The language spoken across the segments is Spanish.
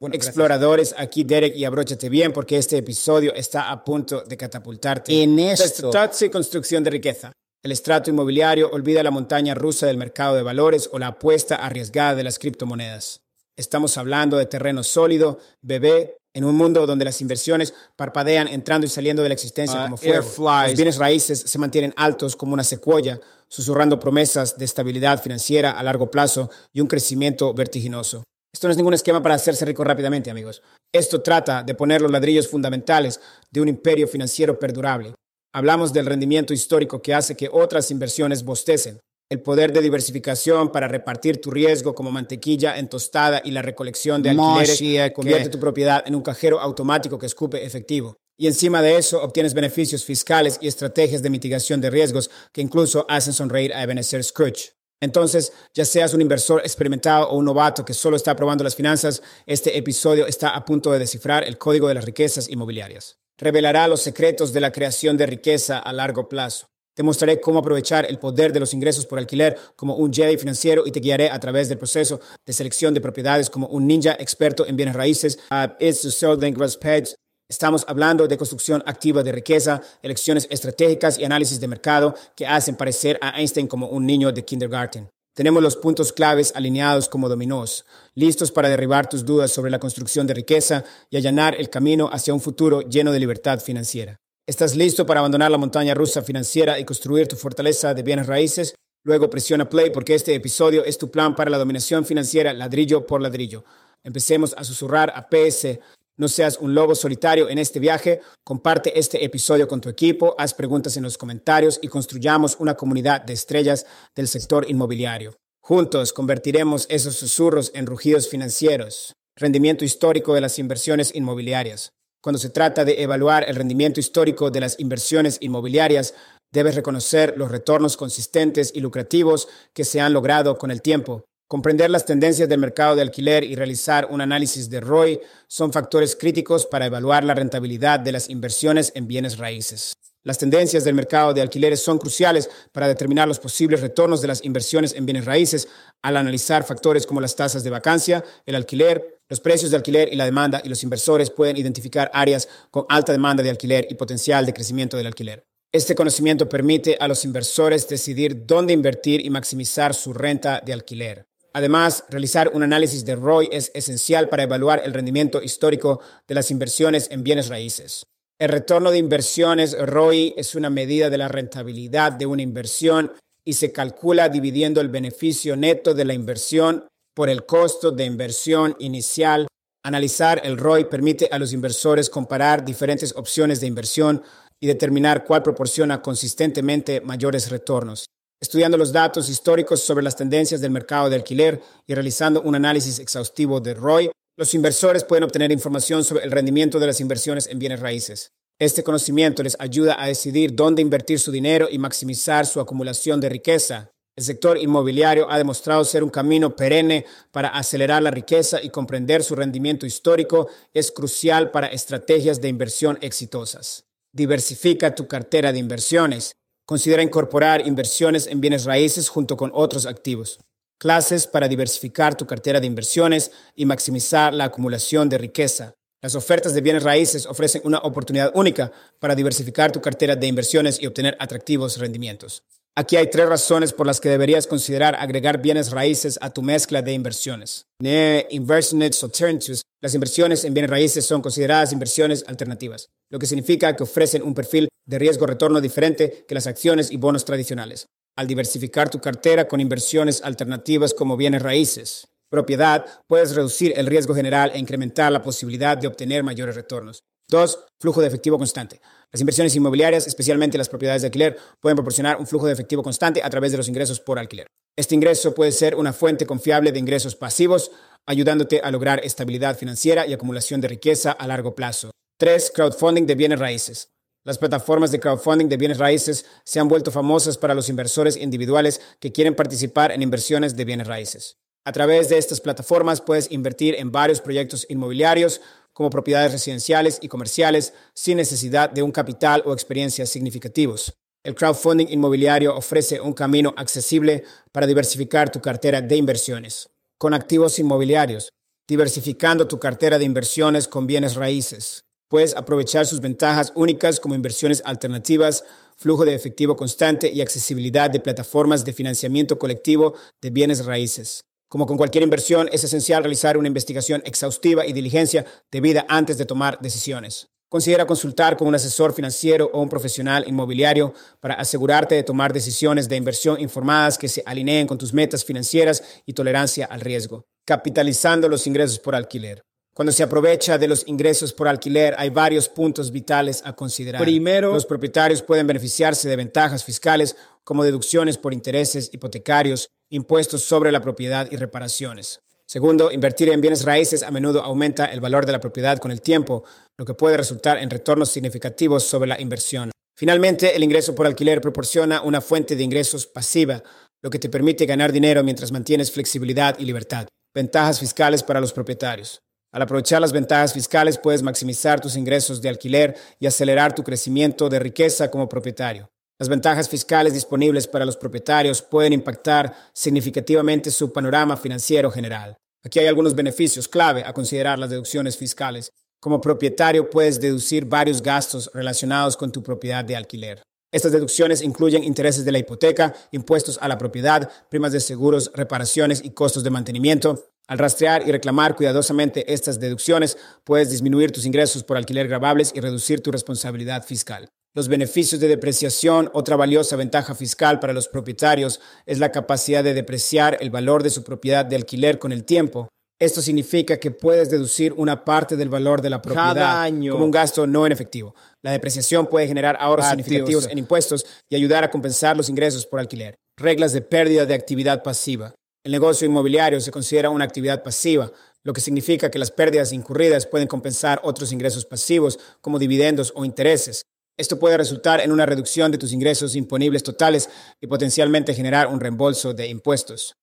Bueno, Exploradores, aquí Derek y abróchate bien porque este episodio está a punto de catapultarte en esto. y construcción de riqueza. El estrato inmobiliario olvida la montaña rusa del mercado de valores o la apuesta arriesgada de las criptomonedas. Estamos hablando de terreno sólido, bebé, en un mundo donde las inversiones parpadean entrando y saliendo de la existencia Uh, como fuego. Los bienes raíces se mantienen altos como una secuoya, susurrando promesas de estabilidad financiera a largo plazo y un crecimiento vertiginoso. Esto no es ningún esquema para hacerse rico rápidamente, amigos. Esto trata de poner los ladrillos fundamentales de un imperio financiero perdurable. Hablamos del rendimiento histórico que hace que otras inversiones bostecen, el poder de diversificación para repartir tu riesgo como mantequilla en tostada y la recolección de alquileres convierte que- tu propiedad en un cajero automático que escupe efectivo. Y encima de eso obtienes beneficios fiscales y estrategias de mitigación de riesgos que incluso hacen sonreír a Ebenezer Scrooge. Entonces, ya seas un inversor experimentado o un novato que solo está probando las finanzas, este episodio está a punto de descifrar el código de las riquezas inmobiliarias. Revelará los secretos de la creación de riqueza a largo plazo. Te mostraré cómo aprovechar el poder de los ingresos por alquiler como un Jedi financiero y te guiaré a través del proceso de selección de propiedades como un ninja experto en bienes raíces. Uh, it's the page. Estamos hablando de construcción activa de riqueza, elecciones estratégicas y análisis de mercado que hacen parecer a Einstein como un niño de kindergarten. Tenemos los puntos claves alineados como dominós, listos para derribar tus dudas sobre la construcción de riqueza y allanar el camino hacia un futuro lleno de libertad financiera. ¿Estás listo para abandonar la montaña rusa financiera y construir tu fortaleza de bienes raíces? Luego presiona play porque este episodio es tu plan para la dominación financiera ladrillo por ladrillo. Empecemos a susurrar a PS. No seas un lobo solitario en este viaje. Comparte este episodio con tu equipo, haz preguntas en los comentarios y construyamos una comunidad de estrellas del sector inmobiliario. Juntos convertiremos esos susurros en rugidos financieros. Rendimiento histórico de las inversiones inmobiliarias. Cuando se trata de evaluar el rendimiento histórico de las inversiones inmobiliarias, debes reconocer los retornos consistentes y lucrativos que se han logrado con el tiempo. Comprender las tendencias del mercado de alquiler y realizar un análisis de ROI son factores críticos para evaluar la rentabilidad de las inversiones en bienes raíces. Las tendencias del mercado de alquileres son cruciales para determinar los posibles retornos de las inversiones en bienes raíces al analizar factores como las tasas de vacancia, el alquiler, los precios de alquiler y la demanda, y los inversores pueden identificar áreas con alta demanda de alquiler y potencial de crecimiento del alquiler. Este conocimiento permite a los inversores decidir dónde invertir y maximizar su renta de alquiler. Además, realizar un análisis de ROI es esencial para evaluar el rendimiento histórico de las inversiones en bienes raíces. El retorno de inversiones ROI es una medida de la rentabilidad de una inversión y se calcula dividiendo el beneficio neto de la inversión por el costo de inversión inicial. Analizar el ROI permite a los inversores comparar diferentes opciones de inversión y determinar cuál proporciona consistentemente mayores retornos. Estudiando los datos históricos sobre las tendencias del mercado de alquiler y realizando un análisis exhaustivo de ROI, los inversores pueden obtener información sobre el rendimiento de las inversiones en bienes raíces. Este conocimiento les ayuda a decidir dónde invertir su dinero y maximizar su acumulación de riqueza. El sector inmobiliario ha demostrado ser un camino perenne para acelerar la riqueza y comprender su rendimiento histórico es crucial para estrategias de inversión exitosas. Diversifica tu cartera de inversiones. Considera incorporar inversiones en bienes raíces junto con otros activos. Clases para diversificar tu cartera de inversiones y maximizar la acumulación de riqueza. Las ofertas de bienes raíces ofrecen una oportunidad única para diversificar tu cartera de inversiones y obtener atractivos rendimientos. Aquí hay tres razones por las que deberías considerar agregar bienes raíces a tu mezcla de inversiones. Ne Investments Alternatives. Las inversiones en bienes raíces son consideradas inversiones alternativas, lo que significa que ofrecen un perfil de riesgo-retorno diferente que las acciones y bonos tradicionales. Al diversificar tu cartera con inversiones alternativas como bienes raíces, propiedad, puedes reducir el riesgo general e incrementar la posibilidad de obtener mayores retornos. Dos, flujo de efectivo constante. Las inversiones inmobiliarias, especialmente las propiedades de alquiler, pueden proporcionar un flujo de efectivo constante a través de los ingresos por alquiler. Este ingreso puede ser una fuente confiable de ingresos pasivos, ayudándote a lograr estabilidad financiera y acumulación de riqueza a largo plazo. Tres, crowdfunding de bienes raíces. Las plataformas de crowdfunding de bienes raíces se han vuelto famosas para los inversores individuales que quieren participar en inversiones de bienes raíces. A través de estas plataformas puedes invertir en varios proyectos inmobiliarios como propiedades residenciales y comerciales sin necesidad de un capital o experiencias significativos. El crowdfunding inmobiliario ofrece un camino accesible para diversificar tu cartera de inversiones. Con activos inmobiliarios, diversificando tu cartera de inversiones con bienes raíces. Puedes aprovechar sus ventajas únicas como inversiones alternativas, flujo de efectivo constante y accesibilidad de plataformas de financiamiento colectivo de bienes raíces. Como con cualquier inversión, es esencial realizar una investigación exhaustiva y diligencia debida antes de tomar decisiones. Considera consultar con un asesor financiero o un profesional inmobiliario para asegurarte de tomar decisiones de inversión informadas que se alineen con tus metas financieras y tolerancia al riesgo. Capitalizando los ingresos por alquiler. Cuando se aprovecha de los ingresos por alquiler, hay varios puntos vitales a considerar. Primero, los propietarios pueden beneficiarse de ventajas fiscales como deducciones por intereses hipotecarios, impuestos sobre la propiedad y reparaciones. Segundo, invertir en bienes raíces a menudo aumenta el valor de la propiedad con el tiempo, lo que puede resultar en retornos significativos sobre la inversión. Finalmente, el ingreso por alquiler proporciona una fuente de ingresos pasiva, lo que te permite ganar dinero mientras mantienes flexibilidad y libertad. Ventajas fiscales para los propietarios. Al aprovechar las ventajas fiscales puedes maximizar tus ingresos de alquiler y acelerar tu crecimiento de riqueza como propietario. Las ventajas fiscales disponibles para los propietarios pueden impactar significativamente su panorama financiero general. Aquí hay algunos beneficios clave a considerar las deducciones fiscales. Como propietario puedes deducir varios gastos relacionados con tu propiedad de alquiler. Estas deducciones incluyen intereses de la hipoteca, impuestos a la propiedad, primas de seguros, reparaciones y costos de mantenimiento, al rastrear y reclamar cuidadosamente estas deducciones, puedes disminuir tus ingresos por alquiler grabables y reducir tu responsabilidad fiscal. Los beneficios de depreciación, otra valiosa ventaja fiscal para los propietarios, es la capacidad de depreciar el valor de su propiedad de alquiler con el tiempo. Esto significa que puedes deducir una parte del valor de la propiedad como un gasto no en efectivo. La depreciación puede generar ahorros significativos en impuestos y ayudar a compensar los ingresos por alquiler. Reglas de pérdida de actividad pasiva. El negocio inmobiliario se considera una actividad pasiva, lo que significa que las pérdidas incurridas pueden compensar otros ingresos pasivos como dividendos o intereses. Esto puede resultar en una reducción de tus ingresos imponibles totales y potencialmente generar un reembolso de impuestos.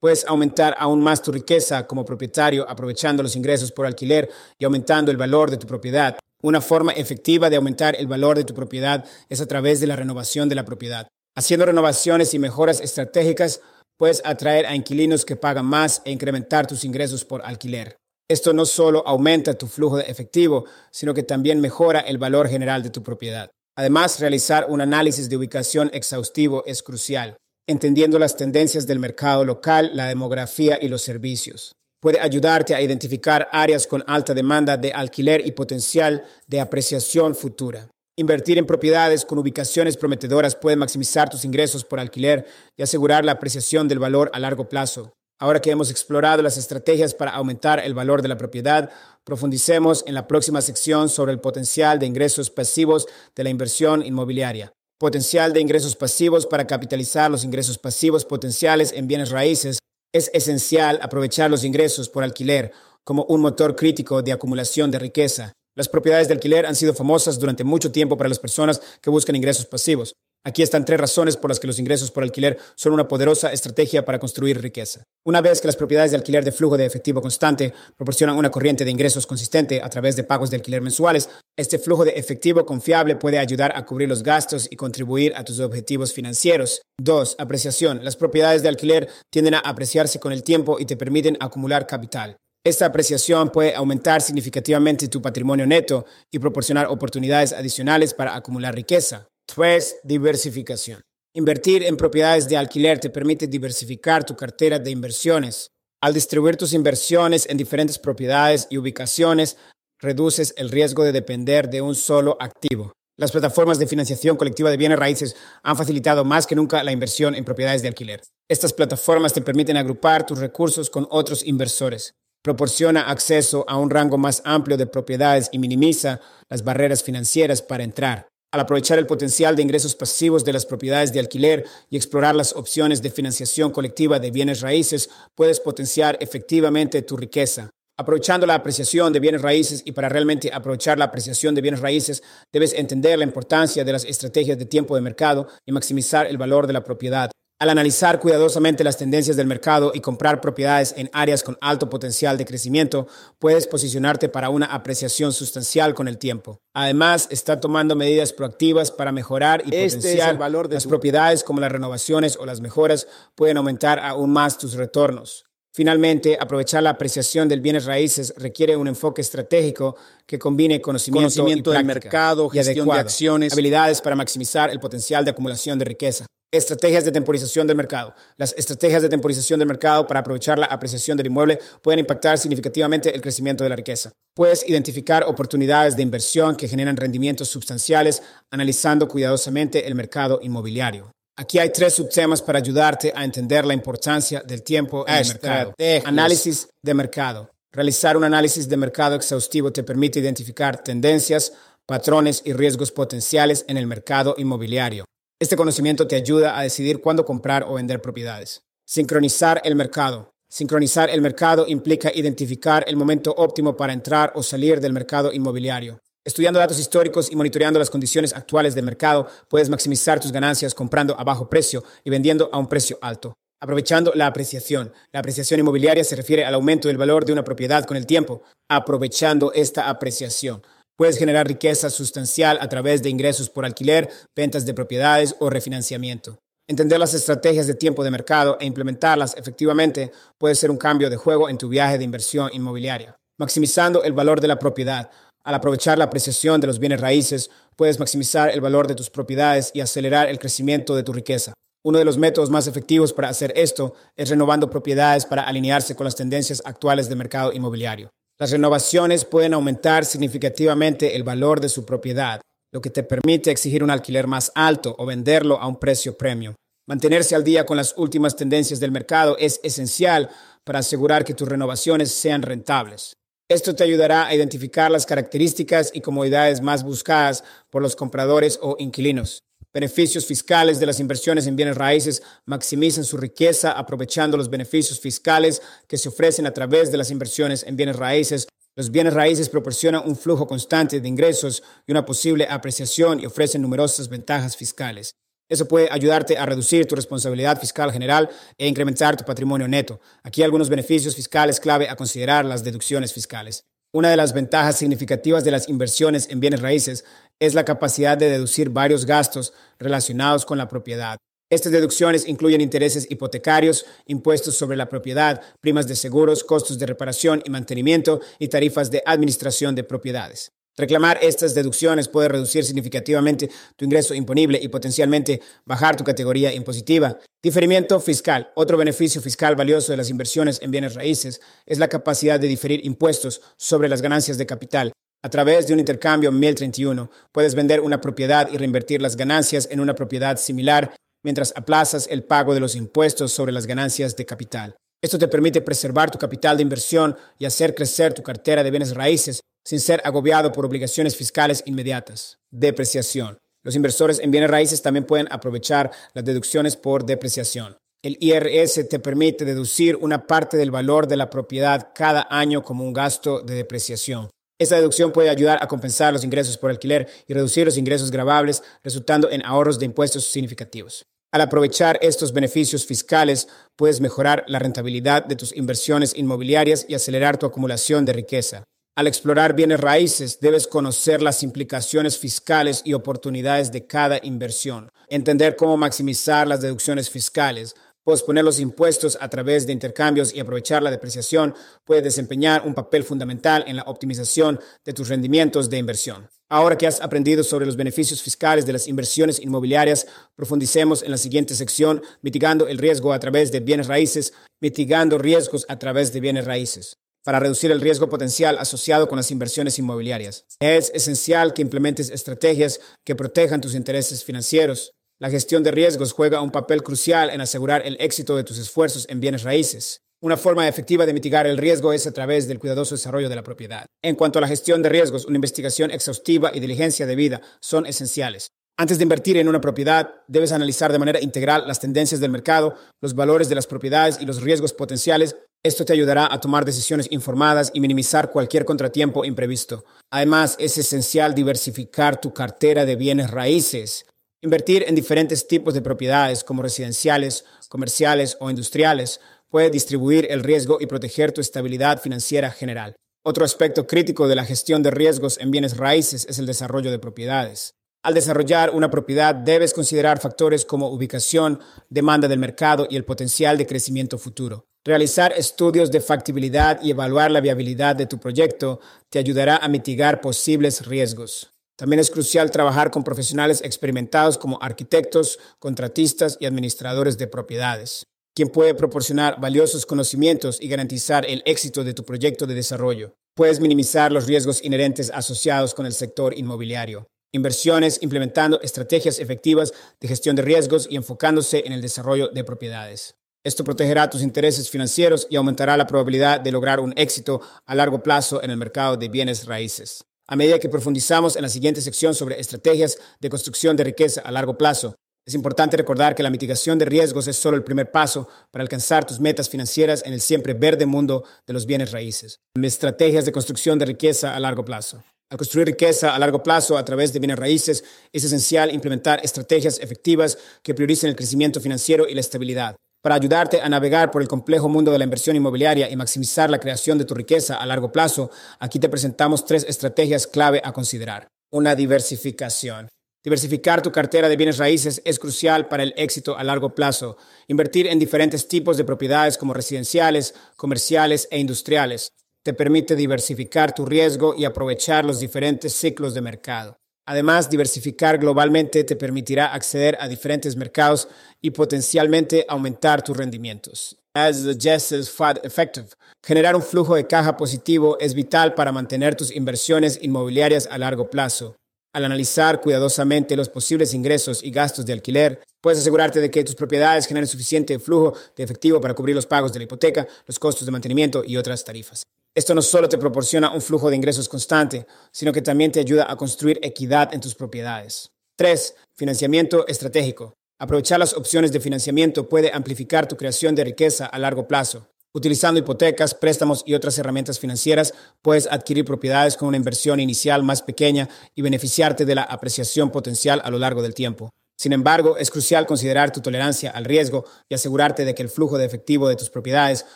Puedes aumentar aún más tu riqueza como propietario aprovechando los ingresos por alquiler y aumentando el valor de tu propiedad. Una forma efectiva de aumentar el valor de tu propiedad es a través de la renovación de la propiedad. Haciendo renovaciones y mejoras estratégicas, puedes atraer a inquilinos que pagan más e incrementar tus ingresos por alquiler. Esto no solo aumenta tu flujo de efectivo, sino que también mejora el valor general de tu propiedad. Además, realizar un análisis de ubicación exhaustivo es crucial, entendiendo las tendencias del mercado local, la demografía y los servicios. Puede ayudarte a identificar áreas con alta demanda de alquiler y potencial de apreciación futura. Invertir en propiedades con ubicaciones prometedoras puede maximizar tus ingresos por alquiler y asegurar la apreciación del valor a largo plazo. Ahora que hemos explorado las estrategias para aumentar el valor de la propiedad, profundicemos en la próxima sección sobre el potencial de ingresos pasivos de la inversión inmobiliaria. Potencial de ingresos pasivos para capitalizar los ingresos pasivos potenciales en bienes raíces. Es esencial aprovechar los ingresos por alquiler como un motor crítico de acumulación de riqueza. Las propiedades de alquiler han sido famosas durante mucho tiempo para las personas que buscan ingresos pasivos. Aquí están tres razones por las que los ingresos por alquiler son una poderosa estrategia para construir riqueza. Una vez que las propiedades de alquiler de flujo de efectivo constante proporcionan una corriente de ingresos consistente a través de pagos de alquiler mensuales, este flujo de efectivo confiable puede ayudar a cubrir los gastos y contribuir a tus objetivos financieros. 2. Apreciación. Las propiedades de alquiler tienden a apreciarse con el tiempo y te permiten acumular capital. Esta apreciación puede aumentar significativamente tu patrimonio neto y proporcionar oportunidades adicionales para acumular riqueza. 3. Diversificación. Invertir en propiedades de alquiler te permite diversificar tu cartera de inversiones. Al distribuir tus inversiones en diferentes propiedades y ubicaciones, reduces el riesgo de depender de un solo activo. Las plataformas de financiación colectiva de bienes raíces han facilitado más que nunca la inversión en propiedades de alquiler. Estas plataformas te permiten agrupar tus recursos con otros inversores proporciona acceso a un rango más amplio de propiedades y minimiza las barreras financieras para entrar. Al aprovechar el potencial de ingresos pasivos de las propiedades de alquiler y explorar las opciones de financiación colectiva de bienes raíces, puedes potenciar efectivamente tu riqueza. Aprovechando la apreciación de bienes raíces y para realmente aprovechar la apreciación de bienes raíces, debes entender la importancia de las estrategias de tiempo de mercado y maximizar el valor de la propiedad. Al analizar cuidadosamente las tendencias del mercado y comprar propiedades en áreas con alto potencial de crecimiento, puedes posicionarte para una apreciación sustancial con el tiempo. Además, está tomando medidas proactivas para mejorar y este potenciar el valor de las propiedades como las renovaciones o las mejoras pueden aumentar aún más tus retornos. Finalmente, aprovechar la apreciación del bienes raíces requiere un enfoque estratégico que combine conocimiento, conocimiento y del mercado, y gestión de acciones. habilidades para maximizar el potencial de acumulación de riqueza. Estrategias de temporización del mercado. Las estrategias de temporización del mercado para aprovechar la apreciación del inmueble pueden impactar significativamente el crecimiento de la riqueza. Puedes identificar oportunidades de inversión que generan rendimientos sustanciales analizando cuidadosamente el mercado inmobiliario. Aquí hay tres subtemas para ayudarte a entender la importancia del tiempo en el mercado. Análisis de mercado. Realizar un análisis de mercado exhaustivo te permite identificar tendencias, patrones y riesgos potenciales en el mercado inmobiliario. Este conocimiento te ayuda a decidir cuándo comprar o vender propiedades. Sincronizar el mercado. Sincronizar el mercado implica identificar el momento óptimo para entrar o salir del mercado inmobiliario. Estudiando datos históricos y monitoreando las condiciones actuales del mercado, puedes maximizar tus ganancias comprando a bajo precio y vendiendo a un precio alto. Aprovechando la apreciación. La apreciación inmobiliaria se refiere al aumento del valor de una propiedad con el tiempo. Aprovechando esta apreciación. Puedes generar riqueza sustancial a través de ingresos por alquiler, ventas de propiedades o refinanciamiento. Entender las estrategias de tiempo de mercado e implementarlas efectivamente puede ser un cambio de juego en tu viaje de inversión inmobiliaria. Maximizando el valor de la propiedad. Al aprovechar la apreciación de los bienes raíces, puedes maximizar el valor de tus propiedades y acelerar el crecimiento de tu riqueza. Uno de los métodos más efectivos para hacer esto es renovando propiedades para alinearse con las tendencias actuales del mercado inmobiliario. Las renovaciones pueden aumentar significativamente el valor de su propiedad, lo que te permite exigir un alquiler más alto o venderlo a un precio premium. Mantenerse al día con las últimas tendencias del mercado es esencial para asegurar que tus renovaciones sean rentables. Esto te ayudará a identificar las características y comodidades más buscadas por los compradores o inquilinos. Beneficios fiscales de las inversiones en bienes raíces maximizan su riqueza aprovechando los beneficios fiscales que se ofrecen a través de las inversiones en bienes raíces. Los bienes raíces proporcionan un flujo constante de ingresos y una posible apreciación y ofrecen numerosas ventajas fiscales. Eso puede ayudarte a reducir tu responsabilidad fiscal general e incrementar tu patrimonio neto. Aquí algunos beneficios fiscales clave a considerar las deducciones fiscales. Una de las ventajas significativas de las inversiones en bienes raíces es la capacidad de deducir varios gastos relacionados con la propiedad. Estas deducciones incluyen intereses hipotecarios, impuestos sobre la propiedad, primas de seguros, costos de reparación y mantenimiento y tarifas de administración de propiedades. Reclamar estas deducciones puede reducir significativamente tu ingreso imponible y potencialmente bajar tu categoría impositiva. Diferimiento fiscal. Otro beneficio fiscal valioso de las inversiones en bienes raíces es la capacidad de diferir impuestos sobre las ganancias de capital. A través de un intercambio 1031, puedes vender una propiedad y reinvertir las ganancias en una propiedad similar mientras aplazas el pago de los impuestos sobre las ganancias de capital. Esto te permite preservar tu capital de inversión y hacer crecer tu cartera de bienes raíces sin ser agobiado por obligaciones fiscales inmediatas. Depreciación. Los inversores en bienes raíces también pueden aprovechar las deducciones por depreciación. El IRS te permite deducir una parte del valor de la propiedad cada año como un gasto de depreciación. Esta deducción puede ayudar a compensar los ingresos por alquiler y reducir los ingresos gravables, resultando en ahorros de impuestos significativos. Al aprovechar estos beneficios fiscales, puedes mejorar la rentabilidad de tus inversiones inmobiliarias y acelerar tu acumulación de riqueza. Al explorar bienes raíces, debes conocer las implicaciones fiscales y oportunidades de cada inversión, entender cómo maximizar las deducciones fiscales, posponer los impuestos a través de intercambios y aprovechar la depreciación puede desempeñar un papel fundamental en la optimización de tus rendimientos de inversión. Ahora que has aprendido sobre los beneficios fiscales de las inversiones inmobiliarias, profundicemos en la siguiente sección, mitigando el riesgo a través de bienes raíces, mitigando riesgos a través de bienes raíces para reducir el riesgo potencial asociado con las inversiones inmobiliarias. Es esencial que implementes estrategias que protejan tus intereses financieros. La gestión de riesgos juega un papel crucial en asegurar el éxito de tus esfuerzos en bienes raíces. Una forma efectiva de mitigar el riesgo es a través del cuidadoso desarrollo de la propiedad. En cuanto a la gestión de riesgos, una investigación exhaustiva y diligencia debida son esenciales. Antes de invertir en una propiedad, debes analizar de manera integral las tendencias del mercado, los valores de las propiedades y los riesgos potenciales esto te ayudará a tomar decisiones informadas y minimizar cualquier contratiempo imprevisto. Además, es esencial diversificar tu cartera de bienes raíces. Invertir en diferentes tipos de propiedades como residenciales, comerciales o industriales puede distribuir el riesgo y proteger tu estabilidad financiera general. Otro aspecto crítico de la gestión de riesgos en bienes raíces es el desarrollo de propiedades. Al desarrollar una propiedad debes considerar factores como ubicación, demanda del mercado y el potencial de crecimiento futuro. Realizar estudios de factibilidad y evaluar la viabilidad de tu proyecto te ayudará a mitigar posibles riesgos. También es crucial trabajar con profesionales experimentados como arquitectos, contratistas y administradores de propiedades, quien puede proporcionar valiosos conocimientos y garantizar el éxito de tu proyecto de desarrollo. Puedes minimizar los riesgos inherentes asociados con el sector inmobiliario. Inversiones implementando estrategias efectivas de gestión de riesgos y enfocándose en el desarrollo de propiedades. Esto protegerá tus intereses financieros y aumentará la probabilidad de lograr un éxito a largo plazo en el mercado de bienes raíces. A medida que profundizamos en la siguiente sección sobre estrategias de construcción de riqueza a largo plazo, es importante recordar que la mitigación de riesgos es solo el primer paso para alcanzar tus metas financieras en el siempre verde mundo de los bienes raíces. Estrategias de construcción de riqueza a largo plazo. Al construir riqueza a largo plazo a través de bienes raíces, es esencial implementar estrategias efectivas que prioricen el crecimiento financiero y la estabilidad. Para ayudarte a navegar por el complejo mundo de la inversión inmobiliaria y maximizar la creación de tu riqueza a largo plazo, aquí te presentamos tres estrategias clave a considerar. Una diversificación. Diversificar tu cartera de bienes raíces es crucial para el éxito a largo plazo. Invertir en diferentes tipos de propiedades como residenciales, comerciales e industriales te permite diversificar tu riesgo y aprovechar los diferentes ciclos de mercado. Además, diversificar globalmente te permitirá acceder a diferentes mercados y potencialmente aumentar tus rendimientos. As is FUD effective. Generar un flujo de caja positivo es vital para mantener tus inversiones inmobiliarias a largo plazo. Al analizar cuidadosamente los posibles ingresos y gastos de alquiler, puedes asegurarte de que tus propiedades generen suficiente flujo de efectivo para cubrir los pagos de la hipoteca, los costos de mantenimiento y otras tarifas. Esto no solo te proporciona un flujo de ingresos constante, sino que también te ayuda a construir equidad en tus propiedades. 3. Financiamiento estratégico. Aprovechar las opciones de financiamiento puede amplificar tu creación de riqueza a largo plazo. Utilizando hipotecas, préstamos y otras herramientas financieras, puedes adquirir propiedades con una inversión inicial más pequeña y beneficiarte de la apreciación potencial a lo largo del tiempo. Sin embargo, es crucial considerar tu tolerancia al riesgo y asegurarte de que el flujo de efectivo de tus propiedades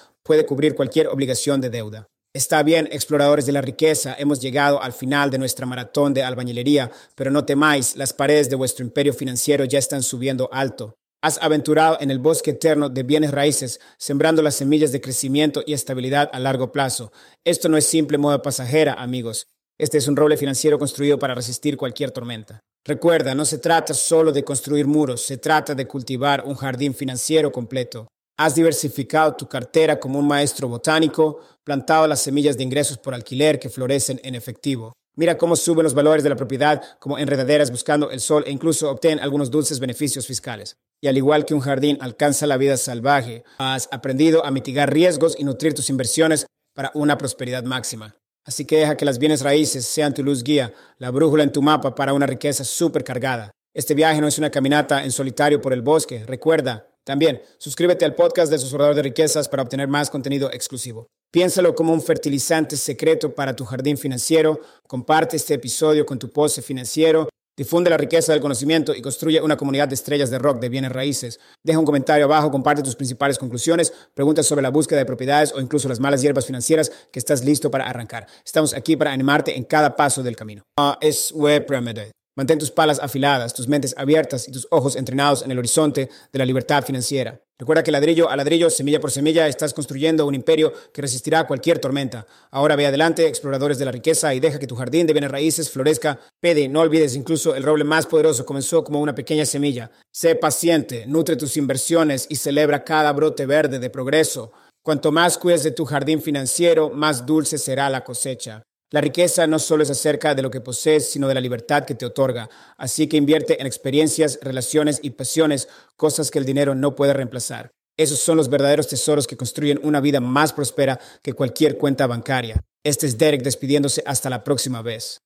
puede cubrir cualquier obligación de deuda. Está bien, exploradores de la riqueza, hemos llegado al final de nuestra maratón de albañilería, pero no temáis, las paredes de vuestro imperio financiero ya están subiendo alto. Has aventurado en el bosque eterno de bienes raíces, sembrando las semillas de crecimiento y estabilidad a largo plazo. Esto no es simple moda pasajera, amigos. Este es un roble financiero construido para resistir cualquier tormenta. Recuerda, no se trata solo de construir muros, se trata de cultivar un jardín financiero completo. Has diversificado tu cartera como un maestro botánico, plantado las semillas de ingresos por alquiler que florecen en efectivo. Mira cómo suben los valores de la propiedad como enredaderas buscando el sol e incluso obtén algunos dulces beneficios fiscales. Y al igual que un jardín alcanza la vida salvaje, has aprendido a mitigar riesgos y nutrir tus inversiones para una prosperidad máxima. Así que deja que las bienes raíces sean tu luz guía, la brújula en tu mapa para una riqueza supercargada. Este viaje no es una caminata en solitario por el bosque. Recuerda, también, suscríbete al podcast de Susurrador de Riquezas para obtener más contenido exclusivo. Piénsalo como un fertilizante secreto para tu jardín financiero. Comparte este episodio con tu pose financiero. Difunde la riqueza del conocimiento y construye una comunidad de estrellas de rock de bienes raíces. Deja un comentario abajo, comparte tus principales conclusiones, preguntas sobre la búsqueda de propiedades o incluso las malas hierbas financieras que estás listo para arrancar. Estamos aquí para animarte en cada paso del camino. Uh, es Web Remedy. Mantén tus palas afiladas, tus mentes abiertas y tus ojos entrenados en el horizonte de la libertad financiera. Recuerda que ladrillo a ladrillo, semilla por semilla, estás construyendo un imperio que resistirá cualquier tormenta. Ahora ve adelante, exploradores de la riqueza, y deja que tu jardín de bienes raíces florezca. Pede, no olvides, incluso el roble más poderoso comenzó como una pequeña semilla. Sé paciente, nutre tus inversiones y celebra cada brote verde de progreso. Cuanto más cuides de tu jardín financiero, más dulce será la cosecha. La riqueza no solo es acerca de lo que posees, sino de la libertad que te otorga. Así que invierte en experiencias, relaciones y pasiones, cosas que el dinero no puede reemplazar. Esos son los verdaderos tesoros que construyen una vida más próspera que cualquier cuenta bancaria. Este es Derek despidiéndose hasta la próxima vez.